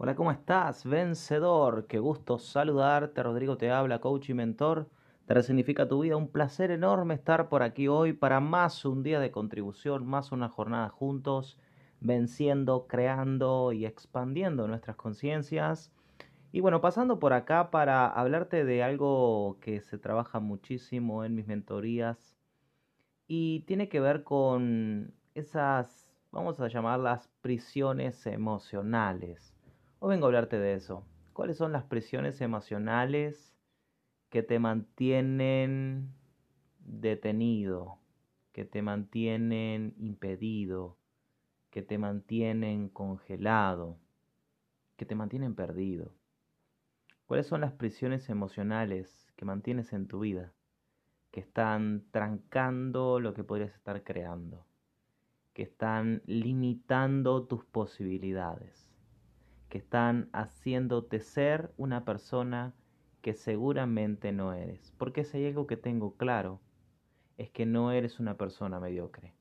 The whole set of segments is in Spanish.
Hola, ¿cómo estás? Vencedor, qué gusto saludarte. Rodrigo te habla, coach y mentor. Te resignifica tu vida. Un placer enorme estar por aquí hoy para más un día de contribución, más una jornada juntos, venciendo, creando y expandiendo nuestras conciencias. Y bueno, pasando por acá para hablarte de algo que se trabaja muchísimo en mis mentorías y tiene que ver con esas, vamos a llamarlas prisiones emocionales. Vengo a hablarte de eso. ¿Cuáles son las presiones emocionales que te mantienen detenido, que te mantienen impedido, que te mantienen congelado, que te mantienen perdido? ¿Cuáles son las prisiones emocionales que mantienes en tu vida, que están trancando lo que podrías estar creando, que están limitando tus posibilidades? Que están haciéndote ser una persona que seguramente no eres. Porque si hay algo que tengo claro, es que no eres una persona mediocre.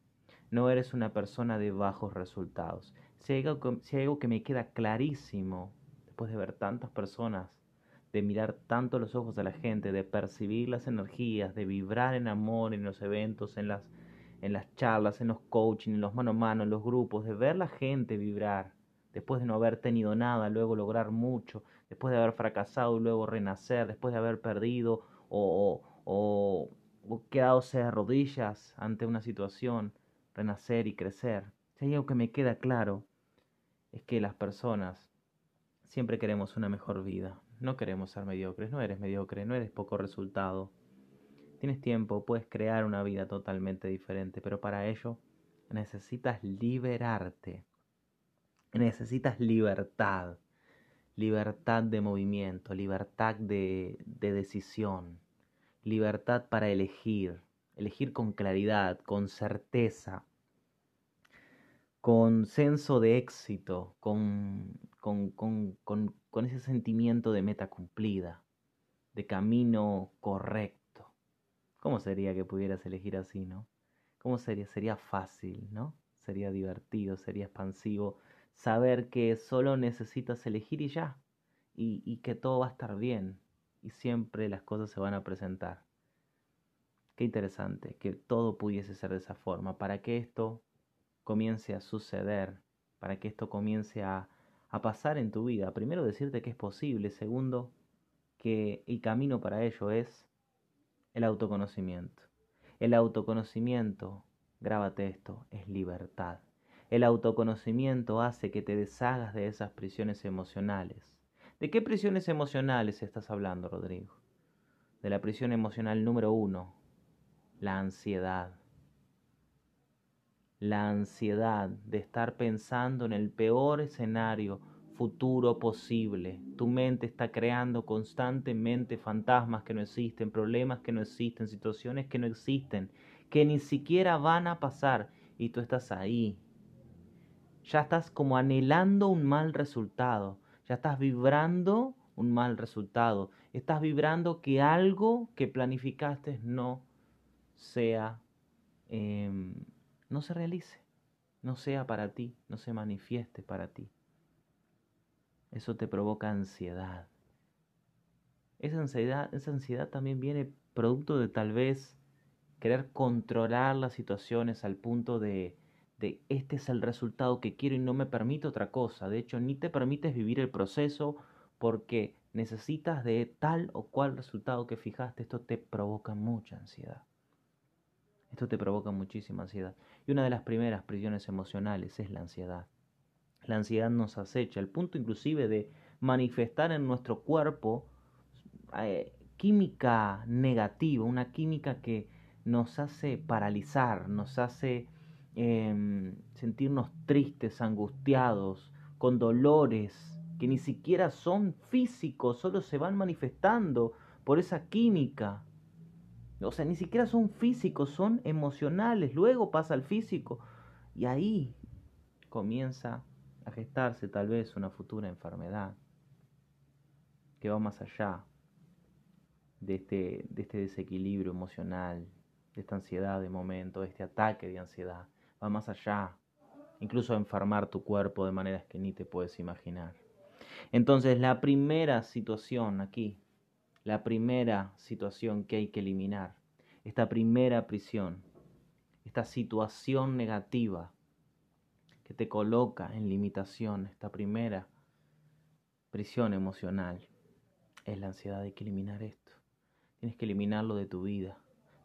No eres una persona de bajos resultados. Si hay algo, que me queda clarísimo, después de ver tantas personas, de mirar tanto los ojos de la gente, de percibir las energías, de vibrar en amor en los eventos, en las, en las charlas, en los coaching, en los mano a mano, en los grupos, de ver la gente vibrar, después de no haber tenido nada, luego lograr mucho, después de haber fracasado, luego renacer, después de haber perdido o, o, o quedarse de rodillas ante una situación, renacer y crecer. Si hay algo que me queda claro, es que las personas siempre queremos una mejor vida. No queremos ser mediocres, no eres mediocre, no eres poco resultado. Tienes tiempo, puedes crear una vida totalmente diferente, pero para ello necesitas liberarte necesitas libertad, libertad de movimiento, libertad de, de, decisión, libertad para elegir, elegir con claridad, con certeza, con senso de éxito, con, con, con, con ese sentimiento de meta cumplida, de camino correcto. ¿Cómo sería que pudieras elegir así, no? ¿Cómo sería? Sería fácil, ¿no? Sería divertido, sería expansivo, saber que solo necesitas elegir y ya, y, y, que todo va a estar bien, y siempre las cosas se van a presentar. Qué interesante que todo pudiese ser de esa forma, para que esto comience a suceder, para que esto comience a, a pasar en tu vida. Primero decirte que es posible, segundo, que el camino para ello es el autoconocimiento. El autoconocimiento, grábate esto, es libertad. El autoconocimiento hace que te deshagas de esas prisiones emocionales. ¿De qué prisiones emocionales estás hablando, Rodrigo? De la prisión emocional número uno, la ansiedad. La ansiedad de estar pensando en el peor escenario futuro posible. Tu mente está creando constantemente fantasmas que no existen, problemas que no existen, situaciones que no existen, que ni siquiera van a pasar y tú estás ahí ya estás como anhelando un mal resultado, ya estás vibrando un mal resultado, estás vibrando que algo que planificaste no sea, eh, no se realice, no sea para ti, no se manifieste para ti. Eso te provoca ansiedad. Esa ansiedad, esa ansiedad también viene producto de tal vez querer controlar las situaciones al punto de de este es el resultado que quiero y no me permite otra cosa. De hecho, ni te permites vivir el proceso porque necesitas de tal o cual resultado que fijaste. Esto te provoca mucha ansiedad. Esto te provoca muchísima ansiedad. Y una de las primeras prisiones emocionales es la ansiedad. La ansiedad nos acecha, al punto inclusive de manifestar en nuestro cuerpo eh, química negativa, una química que nos hace paralizar, nos hace Em, sentirnos tristes, angustiados, con dolores que ni siquiera son físicos, solo se van manifestando por esa química. O sea, ni siquiera son físicos, son emocionales. Luego pasa al físico. Y ahí comienza a gestarse tal vez una futura enfermedad que va más allá de este, de este desequilibrio emocional, de esta ansiedad de momento, de este ataque de ansiedad va más allá, incluso a enfermar tu cuerpo de maneras que ni te puedes imaginar. Entonces, la primera situación aquí, la primera situación que hay que eliminar, esta primera prisión, esta situación negativa que te coloca en limitación, esta primera prisión emocional, es la ansiedad. Hay que eliminar esto. Tienes que eliminarlo de tu vida.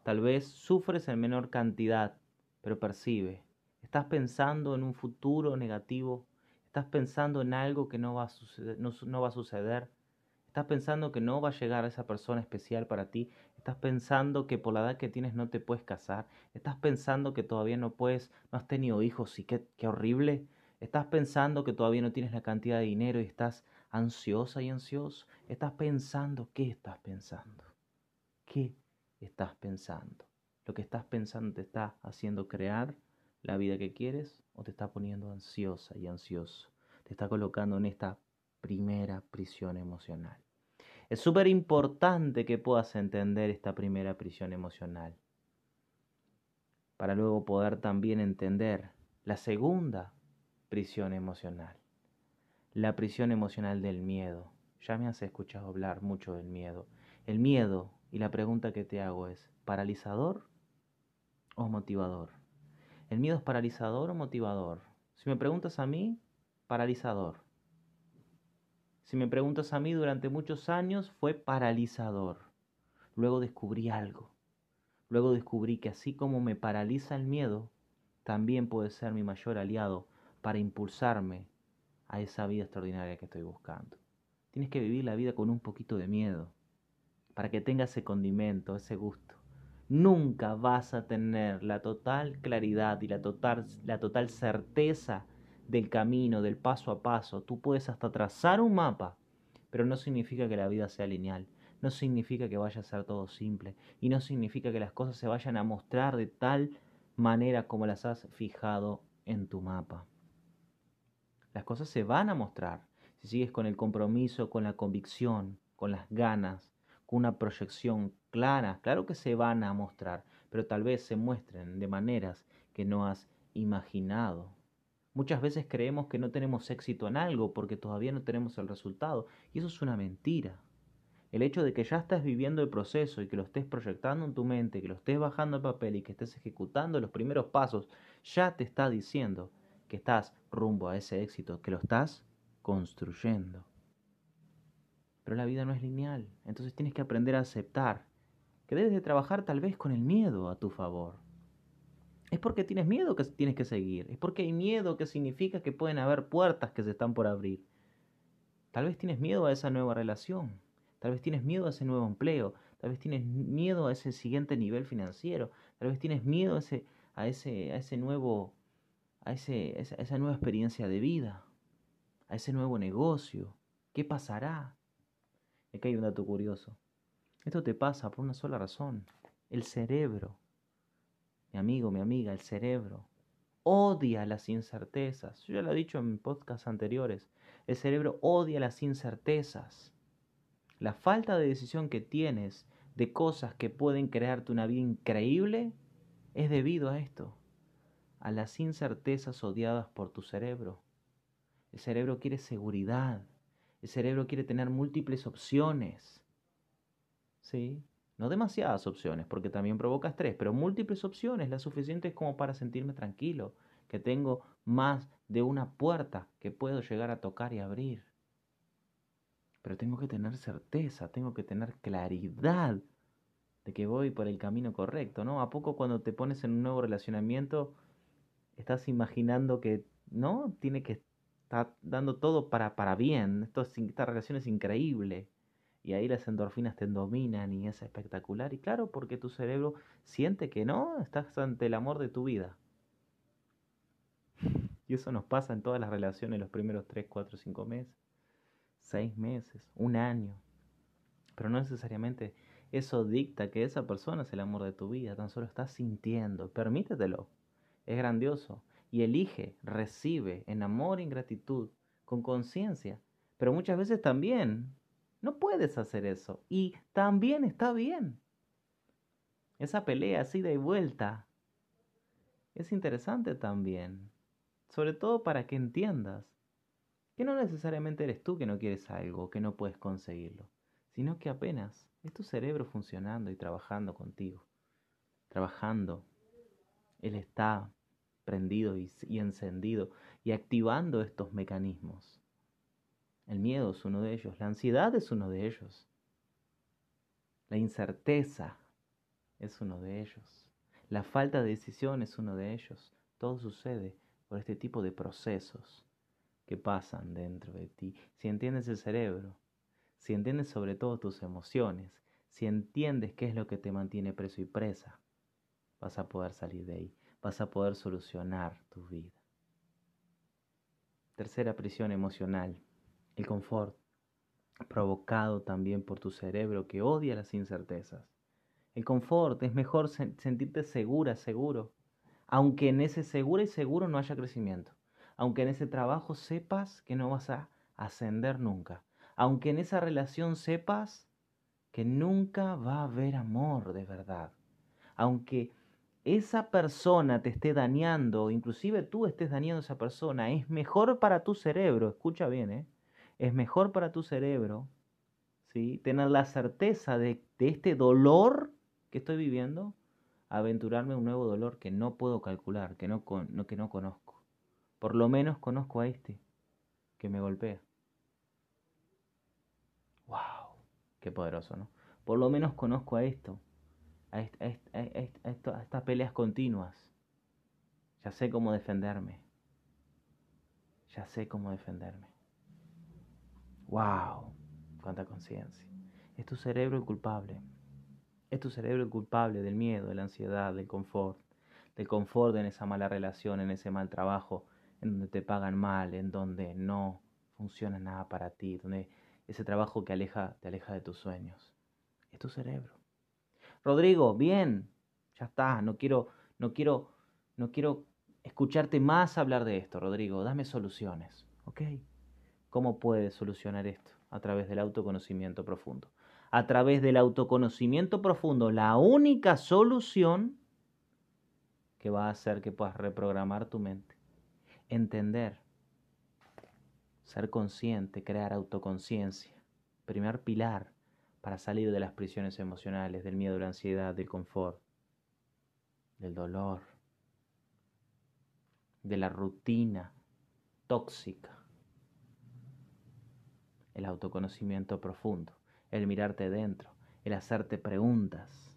Tal vez sufres en menor cantidad, pero percibe. Estás pensando en un futuro negativo. Estás pensando en algo que no va a suceder. Estás pensando que no va a llegar a esa persona especial para ti. Estás pensando que por la edad que tienes no te puedes casar. Estás pensando que todavía no puedes, no has tenido hijos y qué, qué horrible. Estás pensando que todavía no tienes la cantidad de dinero y estás ansiosa y ansioso. Estás pensando, ¿qué estás pensando? ¿Qué estás pensando? ¿Lo que estás pensando te está haciendo crear la vida que quieres o te está poniendo ansiosa y ansioso? Te está colocando en esta primera prisión emocional. Es súper importante que puedas entender esta primera prisión emocional para luego poder también entender la segunda prisión emocional, la prisión emocional del miedo. Ya me has escuchado hablar mucho del miedo. El miedo, y la pregunta que te hago es, ¿paralizador o motivador? ¿El miedo es paralizador o motivador? Si me preguntas a mí, paralizador. Si me preguntas a mí, durante muchos años fue paralizador. Luego descubrí algo. Luego descubrí que así como me paraliza el miedo, también puede ser mi mayor aliado para impulsarme a esa vida extraordinaria que estoy buscando. Tienes que vivir la vida con un poquito de miedo, para que tenga ese condimento, ese gusto nunca vas a tener la total claridad y la total, la total certeza del camino, del paso a paso. Tú puedes hasta trazar un mapa, pero no significa que la vida sea lineal. No significa que vaya a ser todo simple. Y no significa que las cosas se vayan a mostrar de tal manera como las has fijado en tu mapa. Las cosas se van a mostrar si sigues con el compromiso, con la convicción, con las ganas, con una proyección clara, claro que se van a mostrar, pero tal vez se muestren de maneras que no has imaginado. Muchas veces creemos que no tenemos éxito en algo porque todavía no tenemos el resultado, y eso es una mentira. El hecho de que ya estés viviendo el proceso y que lo estés proyectando en tu mente, que lo estés bajando al papel y que estés ejecutando los primeros pasos, ya te está diciendo que estás rumbo a ese éxito, que lo estás construyendo. Pero la vida no es lineal, entonces tienes que aprender a aceptar que debes de trabajar tal vez con el miedo a tu favor. Es porque tienes miedo que tienes que seguir, es porque hay miedo que significa que pueden haber puertas que se están por abrir. Tal vez tienes miedo a esa nueva relación, tal vez tienes miedo a ese nuevo empleo, tal vez tienes miedo a ese siguiente nivel financiero, tal vez tienes miedo a ese, a ese, a ese nuevo, a, ese, esa, esa nueva experiencia de vida, a ese nuevo negocio. ¿Qué pasará? Aquí hay un dato curioso. Esto te pasa por una sola razón. El cerebro, mi amigo, mi amiga, el cerebro odia las incertezas. Yo ya lo he dicho en podcasts anteriores. El cerebro odia las incertezas. La falta de decisión que tienes de cosas que pueden crearte una vida increíble es debido a esto, a las incertezas odiadas por tu cerebro. El cerebro quiere seguridad. El cerebro quiere tener múltiples opciones. ¿Sí? No demasiadas opciones, porque también provoca estrés, pero múltiples opciones, las suficientes como para sentirme tranquilo, que tengo más de una puerta que puedo llegar a tocar y abrir. Pero tengo que tener certeza, tengo que tener claridad de que voy por el camino correcto, ¿no? A poco cuando te pones en un nuevo relacionamiento, estás imaginando que, ¿no? Tiene que estar dando todo para, para bien, Esto, esta relación es increíble y ahí las endorfinas te dominan y es espectacular. Y claro, porque tu cerebro siente que no, estás ante el amor de tu vida. Y eso nos pasa en todas las relaciones los primeros 3, 4, 5 meses, 6 meses, un año. Pero no necesariamente eso dicta que esa persona es el amor de tu vida, tan solo estás sintiendo, permítetelo, es grandioso. Y elige, recibe en amor y en gratitud, con conciencia. Pero muchas veces también no puedes hacer eso. Y también está bien. Esa pelea así de vuelta es interesante también. Sobre todo para que entiendas que no necesariamente eres tú que no quieres algo, que no puedes conseguirlo, sino que apenas es tu cerebro funcionando y trabajando contigo, trabajando. Él está prendido y, y encendido y activando estos mecanismos. El miedo es uno de ellos, la ansiedad es uno de ellos, la incerteza es uno de ellos, la falta de decisión es uno de ellos. Todo sucede por este tipo de procesos que pasan dentro de ti. Si entiendes el cerebro, si entiendes sobre todo tus emociones, si entiendes qué es lo que te mantiene preso y presa, vas a poder salir de ahí, vas a poder solucionar tu vida. Tercera prisión emocional, el confort, provocado también por tu cerebro que odia las incertezas. El confort es mejor sentirte segura, seguro, aunque en ese seguro y seguro no haya crecimiento aunque en ese trabajo sepas que no vas a ascender nunca, aunque en esa relación sepas que nunca va a haber amor de verdad, aunque esa persona te esté dañando, inclusive tú estés dañando a esa persona, es mejor para tu cerebro, escucha bien, ¿eh? Es mejor para tu cerebro ¿sí? tener la certeza de, de este dolor que estoy viviendo, aventurarme a un nuevo dolor que no puedo calcular, que no, que no conozco. Por lo menos conozco a este que me golpea. ¡Wow! Qué poderoso, ¿no? Por lo menos conozco a esto, a, estas peleas continuas. Ya sé cómo defenderme. Ya sé cómo defenderme. ¡Wow! Cuánta conciencia. Es tu cerebro el culpable. Es tu cerebro el culpable del miedo, de la ansiedad, del confort. Del confort en esa mala relación, en ese mal trabajo, en donde te pagan mal, en donde no funciona nada para ti, donde ese trabajo que aleja, te aleja de tus sueños. Es tu cerebro. Rodrigo, bien, ya está, no quiero, no quiero, no quiero escucharte más hablar de esto, Rodrigo, dame soluciones, ¿ok? ¿Cómo puedes solucionar esto? A través del autoconocimiento profundo. A través del autoconocimiento profundo, la única solución que va a hacer que puedas reprogramar tu mente entender, ser consciente, crear autoconciencia. Primer pilar para salir de las prisiones emocionales, del miedo, de la ansiedad, del confort, del dolor, de la rutina tóxica. El autoconocimiento profundo, el mirarte dentro, el hacerte preguntas,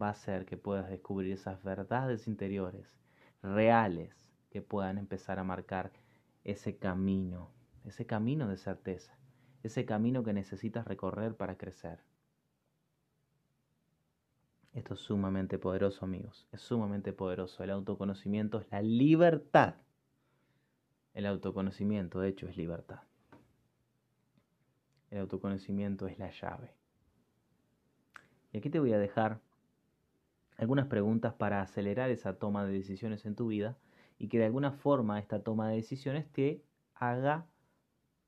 va a hacer que puedas descubrir esas verdades interiores reales que puedan empezar a marcar ese camino, ese camino de certeza, ese camino que necesitas recorrer para crecer. Esto es sumamente poderoso, amigos. Es sumamente poderoso. El autoconocimiento es la libertad. El autoconocimiento, de hecho, es libertad. El autoconocimiento es la llave. Y aquí te voy a dejar algunas preguntas para acelerar esa toma de decisiones en tu vida y que de alguna forma esta toma de decisiones te haga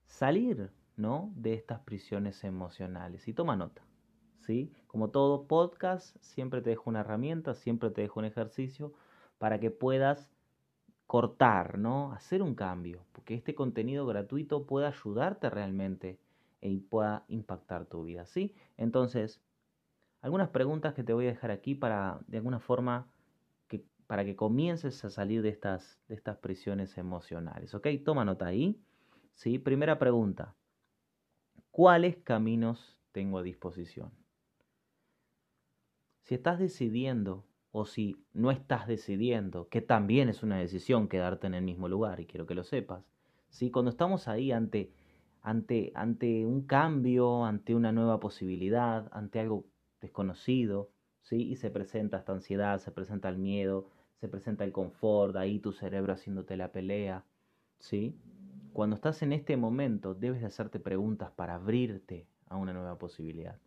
salir ¿no? de estas prisiones emocionales. Y toma nota. ¿sí? Como todo podcast, siempre te dejo una herramienta, siempre te dejo un ejercicio para que puedas cortar, ¿no? Hacer un cambio, porque este contenido gratuito pueda ayudarte realmente y pueda impactar tu vida, ¿sí? Entonces, algunas preguntas que te voy a dejar aquí para de alguna forma para que comiences a salir de estas, de estas prisiones emocionales. ¿Ok? Toma nota ahí. ¿Sí? Primera pregunta. ¿Cuáles caminos tengo a disposición? Si estás decidiendo o si no estás decidiendo, que también es una decisión quedarte en el mismo lugar, y quiero que lo sepas, ¿sí? cuando estamos ahí ante, ante, ante un cambio, ante una nueva posibilidad, ante algo desconocido, ¿sí? y se presenta esta ansiedad, se presenta el miedo, se presenta el confort, ahí tu cerebro haciéndote la pelea, ¿sí? Cuando estás en este momento debes de hacerte preguntas para abrirte a una nueva posibilidad.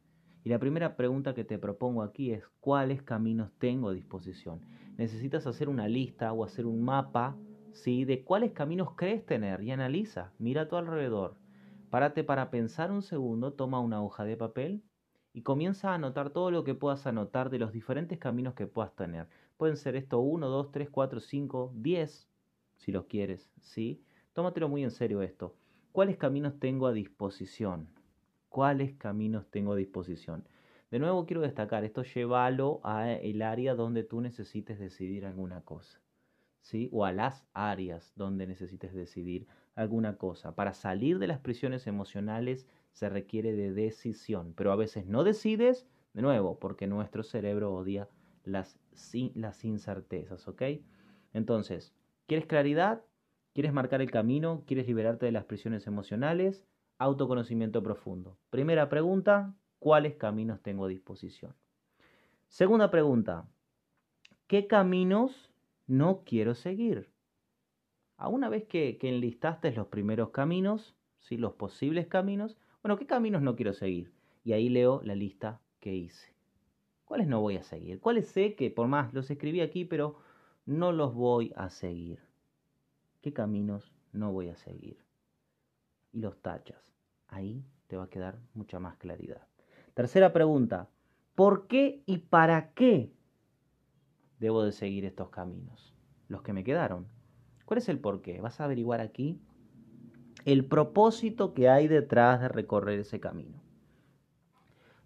Y la primera pregunta que te propongo aquí es ¿cuáles caminos tengo a disposición? Necesitas hacer una lista o hacer un mapa, ¿sí? De cuáles caminos crees tener y analiza, mira a tu alrededor. Párate para pensar un segundo, toma una hoja de papel y comienza a anotar todo lo que puedas anotar de los diferentes caminos que puedas tener. Pueden ser esto 1, 2, 3, 4, 5, 10, si los quieres, ¿sí? Tómatelo muy en serio esto. ¿Cuáles caminos tengo a disposición? ¿Cuáles caminos tengo a disposición? De nuevo quiero destacar, esto llévalo a el área donde tú necesites decidir alguna cosa, ¿sí? O a las áreas donde necesites decidir alguna cosa. Para salir de las prisiones emocionales se requiere de decisión, pero a veces no decides, de nuevo, porque nuestro cerebro odia las, las incertezas, ¿ok? Entonces, ¿quieres claridad? ¿Quieres marcar el camino? ¿Quieres liberarte de las prisiones emocionales? Autoconocimiento profundo. Primera pregunta, cuáles caminos tengo a disposición. Segunda pregunta, ¿qué caminos no quiero seguir? A una vez que, enlistaste los primeros caminos, ¿sí? los posibles caminos, bueno, ¿qué caminos no quiero seguir? Y ahí leo la lista que hice. ¿Cuáles no voy a seguir? ¿Cuáles sé que por más los escribí aquí, pero no los voy a seguir? ¿Qué caminos no voy a seguir? Y los tachas. Ahí te va a quedar mucha más claridad. Tercera pregunta, ¿por qué y para qué debo de seguir estos caminos? Los que me quedaron. ¿Cuál es el por qué? Vas a averiguar aquí el propósito que hay detrás de recorrer ese camino.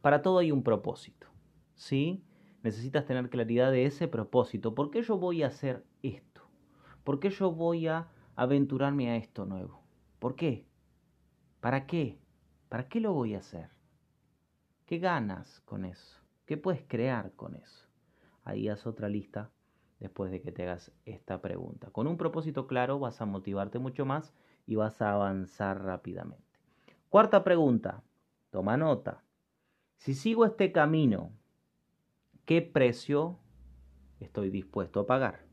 Para todo hay un propósito, ¿sí? Necesitas tener claridad de ese propósito. ¿Por qué yo voy a hacer esto? ¿Por qué yo voy a aventurarme a esto nuevo? ¿Por qué? ¿Para qué? ¿Para qué lo voy a hacer? ¿Qué ganas con eso? ¿Qué puedes crear con eso? Ahí haz otra lista después de que te hagas esta pregunta. Con un propósito claro vas a motivarte mucho más y vas a avanzar rápidamente. Cuarta pregunta, toma nota. Si sigo este camino, ¿qué precio estoy dispuesto a pagar?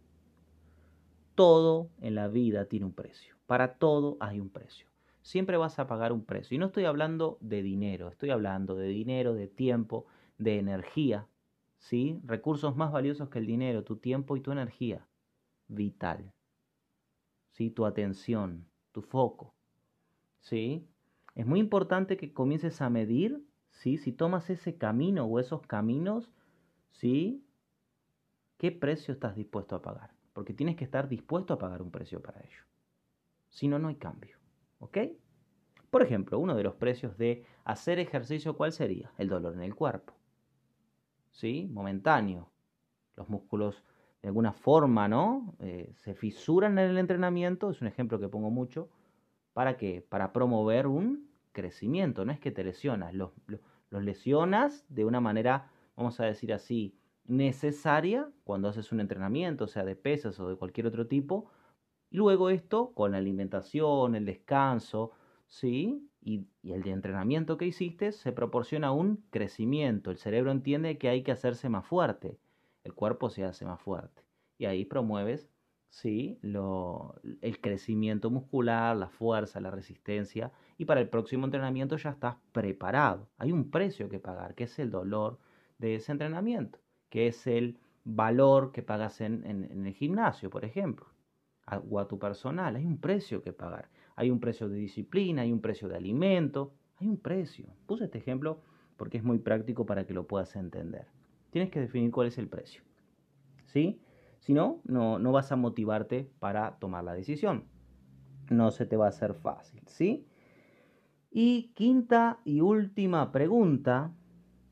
Todo en la vida tiene un precio. Para todo hay un precio siempre vas a pagar un precio. Y no estoy hablando de dinero, estoy hablando de dinero, de tiempo, de energía. ¿Sí? Recursos más valiosos que el dinero, tu tiempo y tu energía. Vital. ¿sí? Tu atención, tu foco. ¿sí? Es muy importante que comiences a medir ¿sí? si tomas ese camino o esos caminos, ¿sí? ¿qué precio estás dispuesto a pagar? Porque tienes que estar dispuesto a pagar un precio para ello. Si no, no hay cambio. ¿Ok? Por ejemplo, uno de los precios de hacer ejercicio, ¿cuál sería? El dolor en el cuerpo. ¿Sí? Momentáneo. Los músculos de alguna forma, ¿no? Eh, se fisuran en el entrenamiento, es un ejemplo que pongo mucho. ¿Para qué? Para promover un crecimiento. No es que te lesionas, los, los lesionas de una manera, vamos a decir así, necesaria cuando haces un entrenamiento, sea de pesas o de cualquier otro tipo, luego esto, con la alimentación, el descanso, ¿sí? Y, el de entrenamiento que hiciste, se proporciona un crecimiento. El cerebro entiende que hay que hacerse más fuerte. El cuerpo se hace más fuerte. Y ahí promueves, ¿sí? Lo, el crecimiento muscular, la fuerza, la resistencia. Y para el próximo entrenamiento ya estás preparado. Hay un precio que pagar, que es el dolor de ese entrenamiento, que es el valor que pagas en el gimnasio, por ejemplo o a tu personal. Hay un precio que pagar. Hay un precio de disciplina, hay un precio de alimento, hay un precio. Puse este ejemplo porque es muy práctico para que lo puedas entender. Tienes que definir cuál es el precio. ¿Sí? Si no, no, no vas a motivarte para tomar la decisión. No se te va a hacer fácil, ¿sí? Y quinta y última pregunta,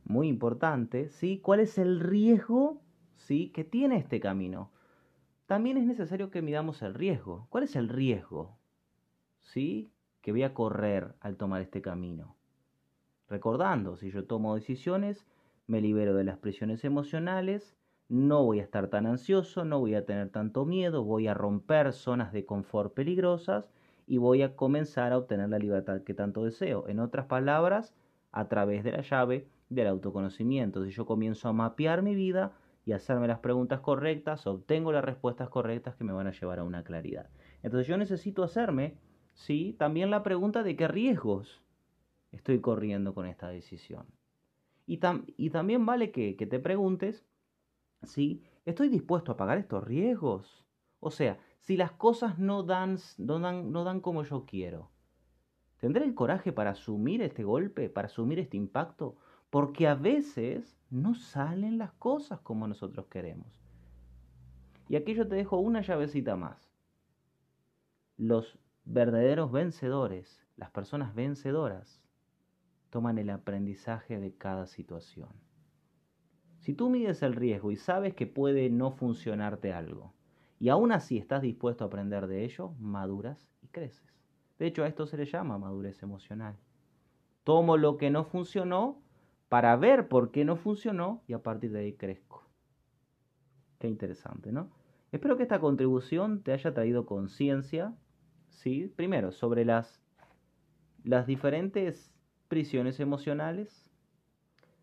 muy importante, ¿sí? ¿Cuál es el riesgo, ¿sí? que tiene este camino? también es necesario que midamos el riesgo. ¿Cuál es el riesgo? ¿Sí? Que voy a correr al tomar este camino. Recordando, si yo tomo decisiones, me libero de las prisiones emocionales, no voy a estar tan ansioso, no voy a tener tanto miedo, voy a romper zonas de confort peligrosas y voy a comenzar a obtener la libertad que tanto deseo. En otras palabras, a través de la llave del autoconocimiento. Si yo comienzo a mapear mi vida, y hacerme las preguntas correctas, obtengo las respuestas correctas que me van a llevar a una claridad. Entonces yo necesito hacerme, sí, también la pregunta de qué riesgos estoy corriendo con esta decisión. Y, y también vale que, te preguntes, ¿sí? ¿Estoy dispuesto a pagar estos riesgos? O sea, si las cosas no dan, no dan, no dan como yo quiero, ¿tendré el coraje para asumir este golpe, para asumir este impacto? Porque a veces no salen las cosas como nosotros queremos. Y aquí yo te dejo una llavecita más. Los verdaderos vencedores las personas vencedoras toman el aprendizaje de cada situación. Si tú mides el riesgo y sabes que puede no funcionarte algo, y aún así estás dispuesto a aprender de ello, maduras y creces. De hecho, a esto se le llama madurez emocional. Tomo lo que no funcionó para ver por qué no funcionó y a partir de ahí crezco. Qué interesante, ¿no? Espero que esta contribución te haya traído conciencia, ¿sí? Primero, sobre las, las diferentes prisiones emocionales,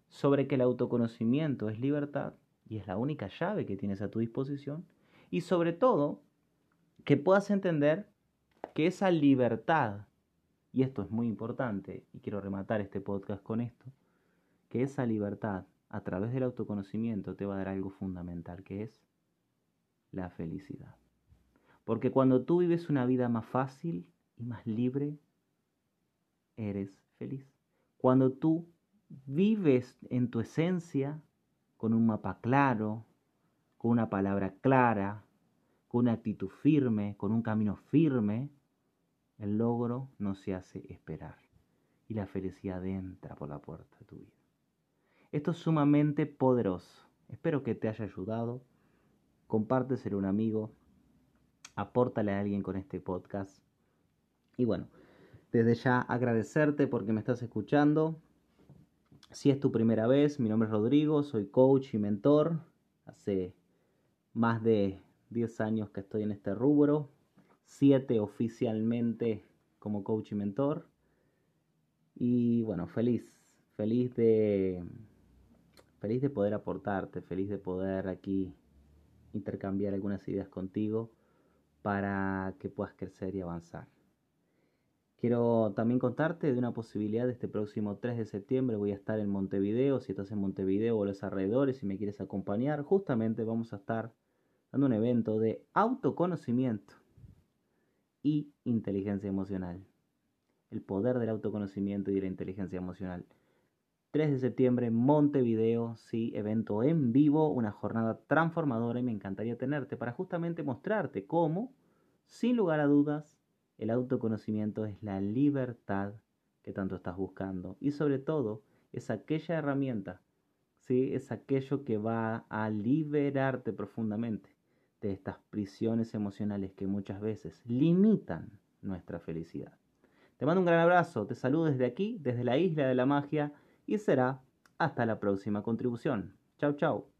sobre que el autoconocimiento es libertad y es la única llave que tienes a tu disposición, y sobre todo, que puedas entender que esa libertad, y esto es muy importante, y quiero rematar este podcast con esto, que esa libertad a través del autoconocimiento te va a dar algo fundamental, que es la felicidad. Porque cuando tú vives una vida más fácil y más libre, eres feliz. Cuando tú vives en tu esencia con un mapa claro, con una palabra clara, con una actitud firme, con un camino firme, el logro no se hace esperar y la felicidad entra por la puerta de tu vida. Esto es sumamente poderoso. Espero que te haya ayudado compárteselo a un amigo, apórtale a alguien con este podcast. Y bueno, desde ya agradecerte porque me estás escuchando. Si es tu primera vez, mi nombre es Rodrigo, soy coach y mentor. Hace más de 10 años que estoy en este rubro, 7 oficialmente como coach y mentor. Y bueno, feliz, feliz de feliz de poder aportarte, feliz de poder aquí intercambiar algunas ideas contigo para que puedas crecer y avanzar. Quiero también contarte de una posibilidad de este próximo 3 de septiembre. Voy a estar en Montevideo. Si estás en Montevideo o los alrededores y me quieres acompañar, justamente vamos a estar dando un evento de autoconocimiento y inteligencia emocional. El poder del autoconocimiento y de la inteligencia emocional. 3 de septiembre, Montevideo, sí, evento en vivo, una jornada transformadora y me encantaría tenerte para justamente mostrarte cómo, sin lugar a dudas, el autoconocimiento es la libertad que tanto estás buscando y sobre todo es aquella herramienta, sí, es aquello que va a liberarte profundamente de estas prisiones emocionales que muchas veces limitan nuestra felicidad. Te mando un gran abrazo, te saludo desde aquí, desde la isla de la magia y será hasta la próxima contribución. Chao, chao.